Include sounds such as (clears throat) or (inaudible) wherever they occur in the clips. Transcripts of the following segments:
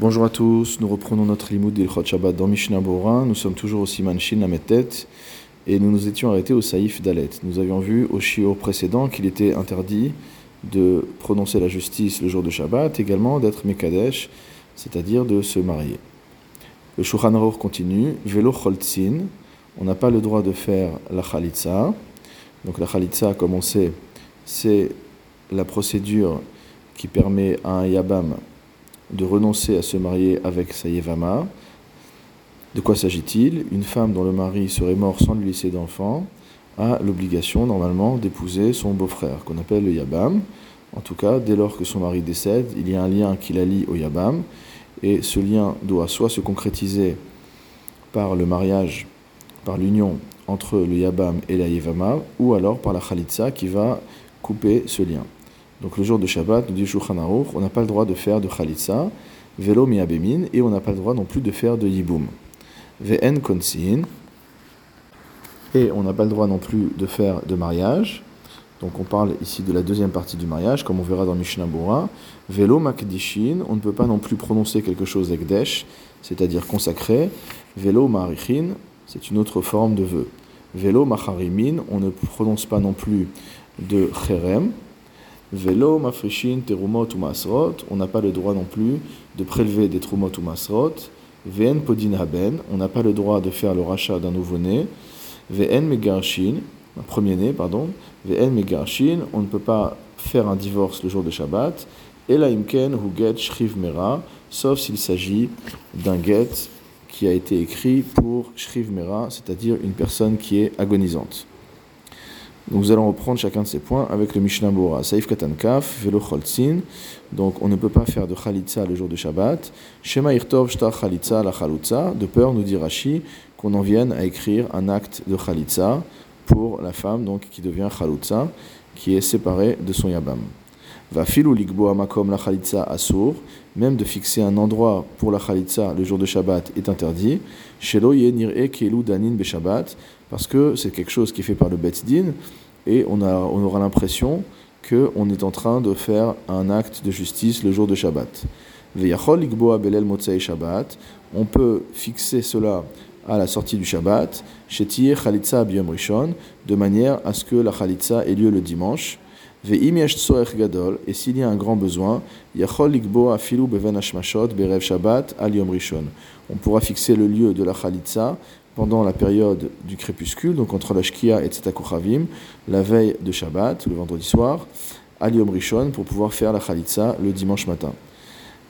Bonjour à tous, nous reprenons notre limoud d'Ilchot Shabbat dans Mishnah Bora. Nous sommes toujours au Siman Shin Lametet et nous nous étions arrêtés au Saïf Dalet. Nous avions vu au Shiur précédent qu'il était interdit de prononcer la justice le jour de Shabbat, également d'être Mekadesh, c'est-à-dire de se marier. Le Shulchan Aruch continue, Velo Choltzin, on n'a pas le droit de faire la Khalitsa. Donc la Khalitsa, comme on sait, c'est la procédure qui permet à un Yabam de renoncer à se marier avec sa Yevama. De quoi s'agit-il? Une femme dont le mari serait mort sans lui laisser d'enfant a l'obligation normalement d'épouser son beau-frère, qu'on appelle le Yabam. En tout cas, dès lors que son mari décède, il y a un lien qui la lie au Yabam, et ce lien doit soit se concrétiser par le mariage, par l'union entre le Yabam et la Yevama, ou alors par la Khalitsa qui va couper ce lien. Donc le jour de Shabbat, nous dit Shulchan on n'a pas le droit de faire de Khalitsa, Velo miabemin, et on n'a pas le droit non plus de faire de Yiboum. Ve'en konsin, et on n'a pas le droit non plus de faire de mariage. Donc on parle ici de la deuxième partie du mariage, comme on verra dans Mishnah Bora. Velo makdishin, on ne peut pas non plus prononcer quelque chose ekdesh, c'est-à-dire consacré. Velo marichin, c'est une autre forme de vœu. Velo macharimin, on ne prononce pas non plus de cherem, Velo, mafrishin, terumot ou masrot, on n'a pas le droit non plus de prélever des trumot ou masrot. Ven podin haben, on n'a pas le droit de faire le rachat d'un nouveau-né. Ven megarshin, un premier-né, pardon. Ven megarshin, on ne peut pas faire un divorce le jour de Shabbat. Et la imken hu get shriv mera, sauf s'il s'agit d'un get qui a été écrit pour shriv mera, c'est-à-dire une personne qui est agonisante. Nous allons reprendre chacun de ces points avec le Mishnah Bora. Saif Katan Kaf, Velo Choltzin. Donc on ne peut pas faire de Khalitza le jour de Shabbat. Shema Irtov Shta Khalitza la Chalutza. De peur, nous dit Rashi, qu'on en vienne à écrire un acte de Khalitza pour la femme donc qui devient Chalutza, qui est séparée de son Yabam. Va filou ligbo amakom la Khalitza asur. Même de fixer un endroit pour la Khalitza le jour de Shabbat est interdit. Shelo nir'e kelu danin be Shabbat parce que c'est quelque chose qui est fait par le Din, et on, a, on aura l'impression qu'on est en train de faire un acte de justice le jour de Shabbat. On peut fixer cela à la sortie du Shabbat, de manière à ce que la Khalitsa ait lieu le dimanche. Et s'il y a un grand besoin, on pourra fixer le lieu de la Khalitsa pendant la période du crépuscule, donc entre la Shkia et Tzetakuchavim, la veille de Shabbat, le vendredi soir, à Rishon, pour pouvoir faire la Khalitsa le dimanche matin.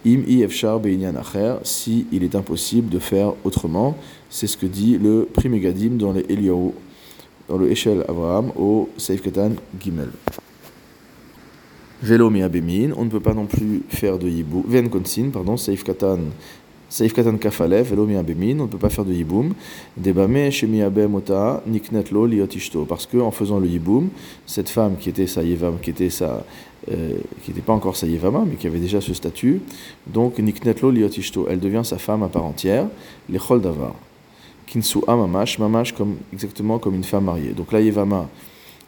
Im efshar beinyan acher, si il est impossible de faire autrement, c'est ce que dit le Primegadim dans le Eliyahu, dans le Eshel Abraham, au Seif Katan Gimel. Velo mi abemin, on ne peut pas non plus faire de yibou, ven konsin, pardon, Seif Katan Saif Katan Kafalev, Elo Bemin, on ne peut pas faire de yiboum. Debame Shemiabe Mota, Niknetlo Liotishto. Parce que en faisant le yiboum, cette femme qui était sa yevam, qui était sa. Euh, qui n'était pas encore sa yevama, mais qui avait déjà ce statut, donc Niknetlo Liotishto, elle devient sa femme à part entière, les Davar. Kinsu Mamash, Mamash comme, exactement comme une femme mariée. Donc la yevama,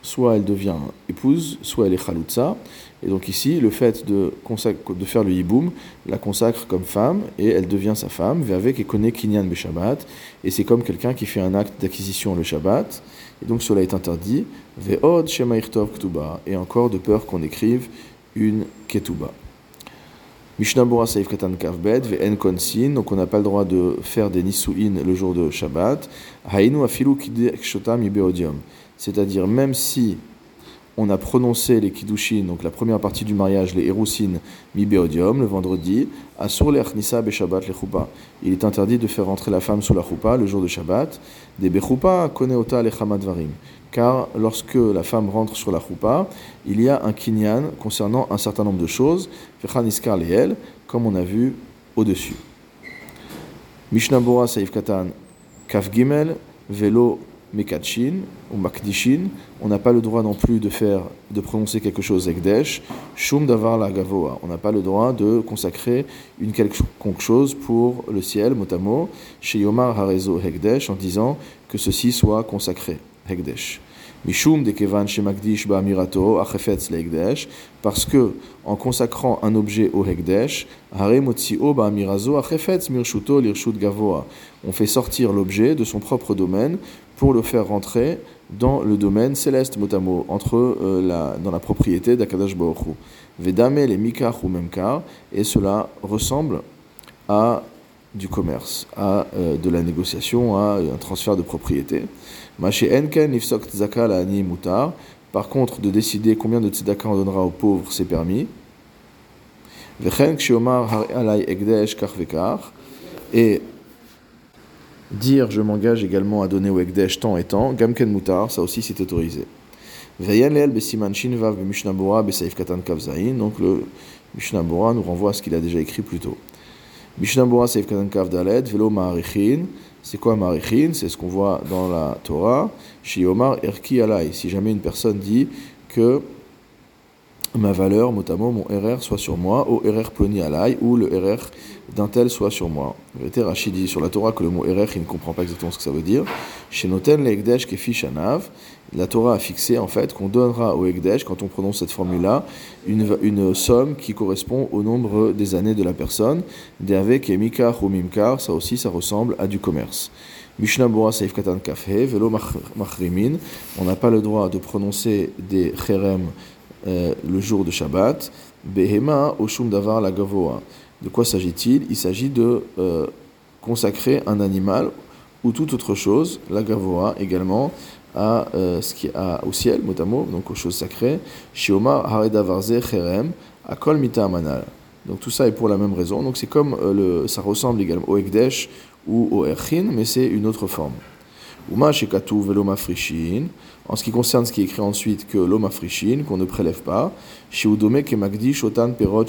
soit elle devient épouse, soit elle est chaloutza. Et donc ici, le fait de, faire le yiboum la consacre comme femme et elle devient sa femme, avec et connaît kinyan be Shabbat. Et c'est comme quelqu'un qui fait un acte d'acquisition le Shabbat. Et donc cela est interdit. Ve'od shema ktuba. Et encore de peur qu'on écrive une ketuba. Mishnah Bora Saif Katan Kavbed, Ve'en Konsin, donc on n'a pas le droit de faire des Nisuin le jour de Shabbat. Hainu afilu kidek beodium c'est-à-dire même si on a prononcé les kiddushin, donc la première partie du mariage, les erusin mi beodium, le vendredi, asur le be Shabbat le Il est interdit de faire rentrer la femme sous la choupa le jour de Shabbat. Des bechoupa koneota le chamadvarim. Car lorsque la femme rentre sur la choupa, il y a un kinyan concernant un certain nombre de choses, vechaniskar leel, comme on a vu au-dessus. Mishnah Bora Saif Katan Kaf Gimel, Velo Mekachin ou Makdishin, on n'a pas le droit non plus de faire, de prononcer quelque chose Ekdesh, Shum Davar la Gavoa, on n'a pas le droit de consacrer une quelconque chose pour le ciel, motamo, chez Yomar Harezo Hekdesh, en disant que ceci soit consacré, Hekdesh. Mishum de kevan shemakdish ba'amirato achefetz leegdesh, parce que en consacrant un objet au hekdesh, hare motzio ba'amirazo achefetz mirshuto lirshut gavoa. On fait sortir l'objet de son propre domaine pour le faire rentrer dans le domaine céleste motamo, entre euh, la, dans la propriété d'Akadash Baruch Vedame les mikach ou memkar, et cela ressemble à du commerce, à euh, de la négociation, à un transfert de propriété. Par contre, de décider combien de tzedaka on donnera aux pauvres, c'est permis. Et dire je m'engage également à donner au Ekdesh tant et tant, Gamken Mutar, ça aussi c'est autorisé. Donc le Mishnah nous renvoie à ce qu'il a déjà écrit plus tôt. Mishnah Seif Katan Kav Dalet, Velo Ma'arichin. C'est quoi Ma'arichin C'est ce qu'on voit dans la Torah. Shiomar Erki Alai. Si jamais une personne dit que ma valeur, notamment mon RR, soit sur moi, au RR ploni alai, ou le RR d'un tel soit sur moi. vérité, Rachid dit sur la Torah que le mot RR, il ne comprend pas exactement ce que ça veut dire. Chez Noten, l'Egdesh la Torah a fixé en fait qu'on donnera au Egdesh, quand on prononce cette formule-là, une, une, somme qui correspond au nombre des années de la personne. Avec et ou Mimkar, ça aussi, ça ressemble à du commerce. Mishnah Bora Seif Katan Kafhe, Velo on n'a pas le droit de prononcer des Cherem euh, le jour de Shabbat. Behema Oshum Davar la Gavoa. De quoi s'agit-il? Il, s'agit de euh, consacrer un animal ou toute autre chose, la Gavoa également, à, euh, ce qui, au ciel, mot donc aux choses sacrées. Shioma Haredavarze Cherem, Akol Mita Manal. Donc tout ça est pour la même raison. Donc c'est comme le, ça ressemble également au Ekdesh ou au Erchin, mais c'est une autre forme. Uma Shekatu Veloma Frishin. En ce qui concerne ce qui est écrit ensuite que l'homme frishin, qu'on ne prélève pas, magdi shotan perot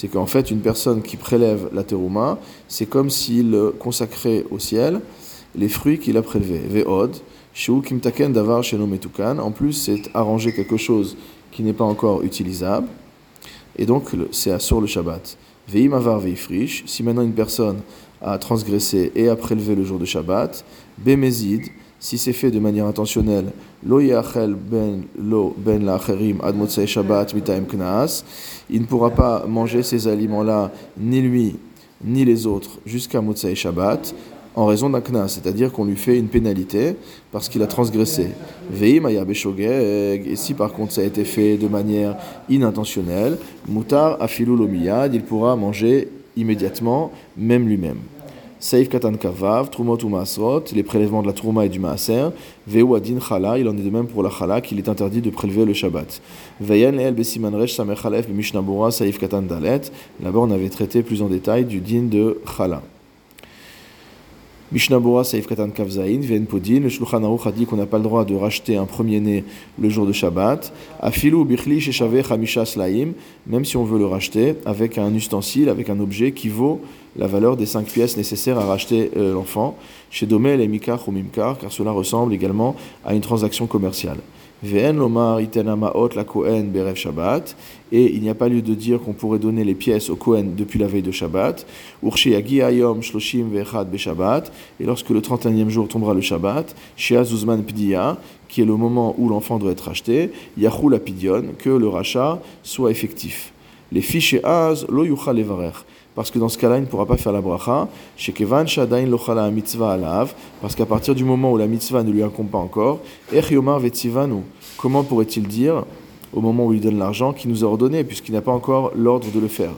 C'est qu'en fait, une personne qui prélève la terouma, c'est comme s'il consacrait au ciel les fruits qu'il a prélevés. Ve'od, kimtaken davar En plus, c'est arranger quelque chose qui n'est pas encore utilisable. Et donc, c'est sur le Shabbat. Ve'im avar ve'ifrish. Si maintenant une personne a transgressé et a prélevé le jour de Shabbat, bemezid, si c'est fait de manière intentionnelle, lo ben ben il ne pourra pas manger ces aliments-là, ni lui, ni les autres, jusqu'à motzei shabbat, en raison d'un knas, c'est-à-dire qu'on lui fait une pénalité parce qu'il a transgressé. Veim et si par contre ça a été fait de manière inintentionnelle, mutar afilu lomiyad, il pourra manger immédiatement, même lui-même. Saif Katan Kavav, Trumot ou les prélèvements de la Trouma et du Maaser, Veu Adin Chala, il en est de même pour la Chala qu'il est interdit de prélever le Shabbat. Veyan El Besiman Resh Samer Katan Dalet, là-bas on avait traité plus en détail du din de Chala. Mishnabura Saif Katan Kavzain, Ven Podin, le Shulchan Aruch a dit qu'on n'a pas le droit de racheter un premier-né le jour de Shabbat. Afilu Bichli Sheshave Chamisha Slaim, même si on veut le racheter avec un ustensile, avec un objet qui vaut la valeur des cinq pièces nécessaires à racheter euh, l'enfant. Chez Domel et Mikar ou Mimkar, car cela ressemble également à une transaction commerciale. Shabbat. Et il n'y a pas lieu de dire qu'on pourrait donner les pièces au Kohen depuis la veille de Shabbat. Et lorsque le 31e jour tombera le Shabbat, Shea Zuzman Pdiya, qui est le moment où l'enfant doit être racheté, Yahou Pidion, que le rachat soit effectif. Les fiches Az lo yuchal parce que dans ce cas-là, il ne pourra pas faire la bracha. Shadain mitzvah alav, parce qu'à partir du moment où la mitzvah ne lui incombe pas encore, comment pourrait-il dire, au moment où il donne l'argent, qu'il nous a ordonné, puisqu'il n'a pas encore l'ordre de le faire?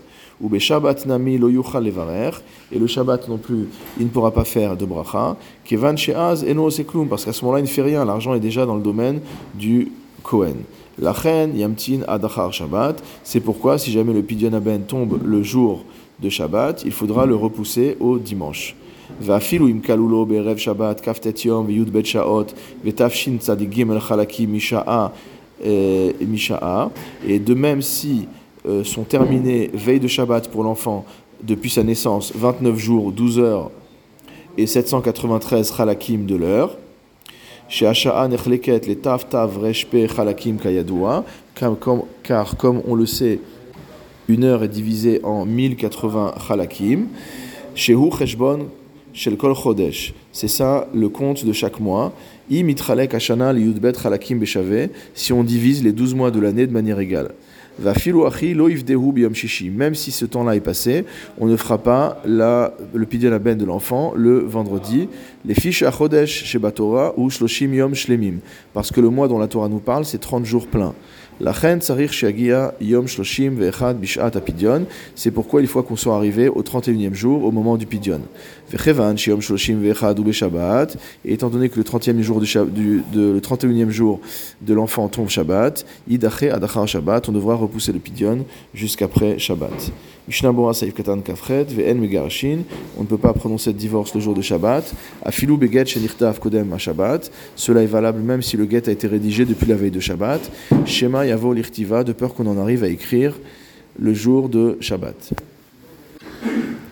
Shabbat nami levarer, et le Shabbat non plus, il ne pourra pas faire de bracha, kevan she'az eno seklum, parce qu'à ce moment-là, il ne fait rien, l'argent est déjà dans le domaine du Kohen. La yamtin adachar Shabbat, c'est pourquoi si jamais le pidyon aben tombe le jour de Shabbat, il faudra le repousser au dimanche. ואפילו kalulo berev Shabbat kaftet yom וי"ב שעות ותשצ"ג חלקים משעה משעה et de même si euh, sont terminés veille de Shabbat pour l'enfant depuis sa naissance 29 jours 12 heures et 793 halakim de l'heure chez Asha'a nechleket les tav tav reshpe halakim kayadua car comme on le sait une heure est divisée en 1080 halakim. Shehu cheshbon shel kol chodesh. C'est ça le compte de chaque mois. I mitralek ashana li yudbet chalakim beshave, si on divise les 12 mois de l'année de manière égale. Va lo yivdehu biyom shishi. Même si ce temps-là est passé, on ne fera pas la, le pidyon ben de l'enfant le vendredi. Les fiches achodesh shebatora ou shloshim yom shlemim. Parce que le mois dont la Torah nous parle, c'est 30 jours pleins. C'est pourquoi il faut qu'on soit arrivé au 31e jour, au moment du pidyon. Et étant donné que le 30e jour du, de, le 31e jour de l'enfant tombe Shabbat, on devra repousser le pidyon jusqu'après Shabbat. On ne peut pas prononcer de divorce le jour de Shabbat. Afilou Beget Shenirtav Kodem Shabbat, cela est valable même si le get a été rédigé depuis la veille de Shabbat. Shema Yavo Lirtiva, de peur qu'on en arrive à écrire le jour de Shabbat.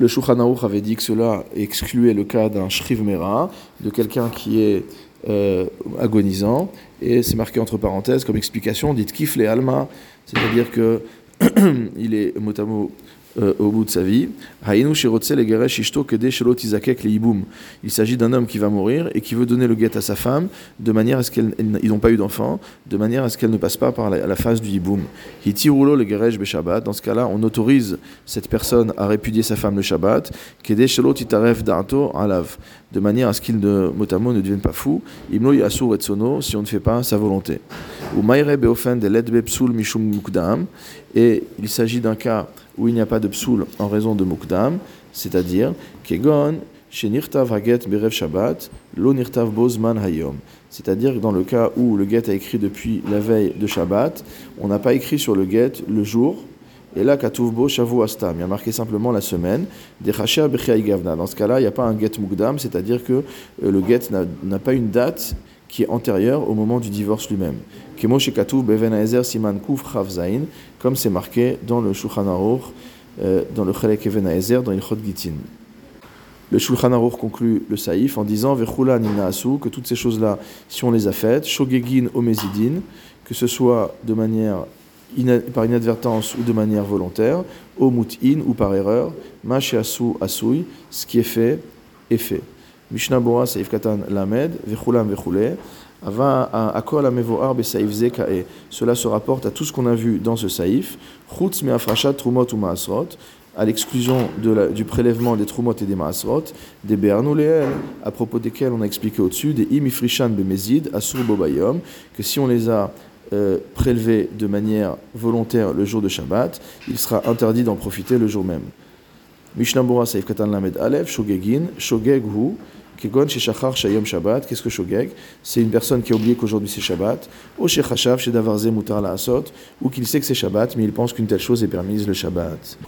Le Shulchan avait dit que cela excluait le cas d'un Shriv Mera, de quelqu'un qui est euh, agonisant, et c'est marqué entre parenthèses comme explication, dit Kifle Alma, c'est-à-dire que (clears throat) il est mot à mot euh, au bout de sa vie. Il s'agit d'un homme qui va mourir et qui veut donner le guet à sa femme de manière à ce qu'elle ils n'ont pas eu d'enfant, de manière à ce qu'elle ne passe pas par la, phase du hiboum. Dans ce cas-là, on autorise cette personne à répudier sa femme le Shabbat, de manière à ce qu'il ne, ne devienne pas fou, si on ne fait pas sa volonté. Et il s'agit d'un cas où il n'y a pas de psoul en raison de mukdam, c'est-à-dire kegon shenirtav haget berev shabbat lo nirtav bozman hayom. C'est-à-dire dans le cas où le get a écrit depuis la veille de Shabbat, on n'a pas écrit sur le get le jour, et là, Katuvbo Shavu Astam, il y a marqué simplement la semaine. Dans ce cas-là, il n'y a pas un get mukdam, c'est-à-dire que euh, le get n'a pas une date qui est antérieure au moment du divorce lui-même. Siman comme c'est marqué dans le Shulchan Aruch, euh, dans le Chelek Even dans Ilchot Gitin. Le Shulchan Aruch conclut le saïf en disant Vechula Asu, que toutes ces choses-là, si on les a faites, Shogegin Omezidin, que ce soit de manière par inadvertance ou de manière volontaire, Omutin ou par erreur, Mashi Asu Asui, ce qui est fait est fait. Mishnah Bora Saif Katan Lamed, Vechulam Vechule, cela se rapporte à tout ce qu'on a vu dans ce saïf. À l'exclusion du prélèvement des trumot et des maasrot, des be'arnuleel, à propos desquels on a expliqué au-dessus, des imifrishan bemezid, asur bobayom, que si on les a euh, prélevés de manière volontaire le jour de Shabbat, il sera interdit d'en profiter le jour même. Mishnah Bora Saif Katan Lamed Alev, Shogegin, Shogeg Qu'est-ce que Shogeg C'est une personne qui a oublié qu'aujourd'hui c'est Shabbat, ou Shechachav, Shedavarze Mutar La ou qu'il sait que c'est Shabbat, mais il pense qu'une telle chose est permise le Shabbat.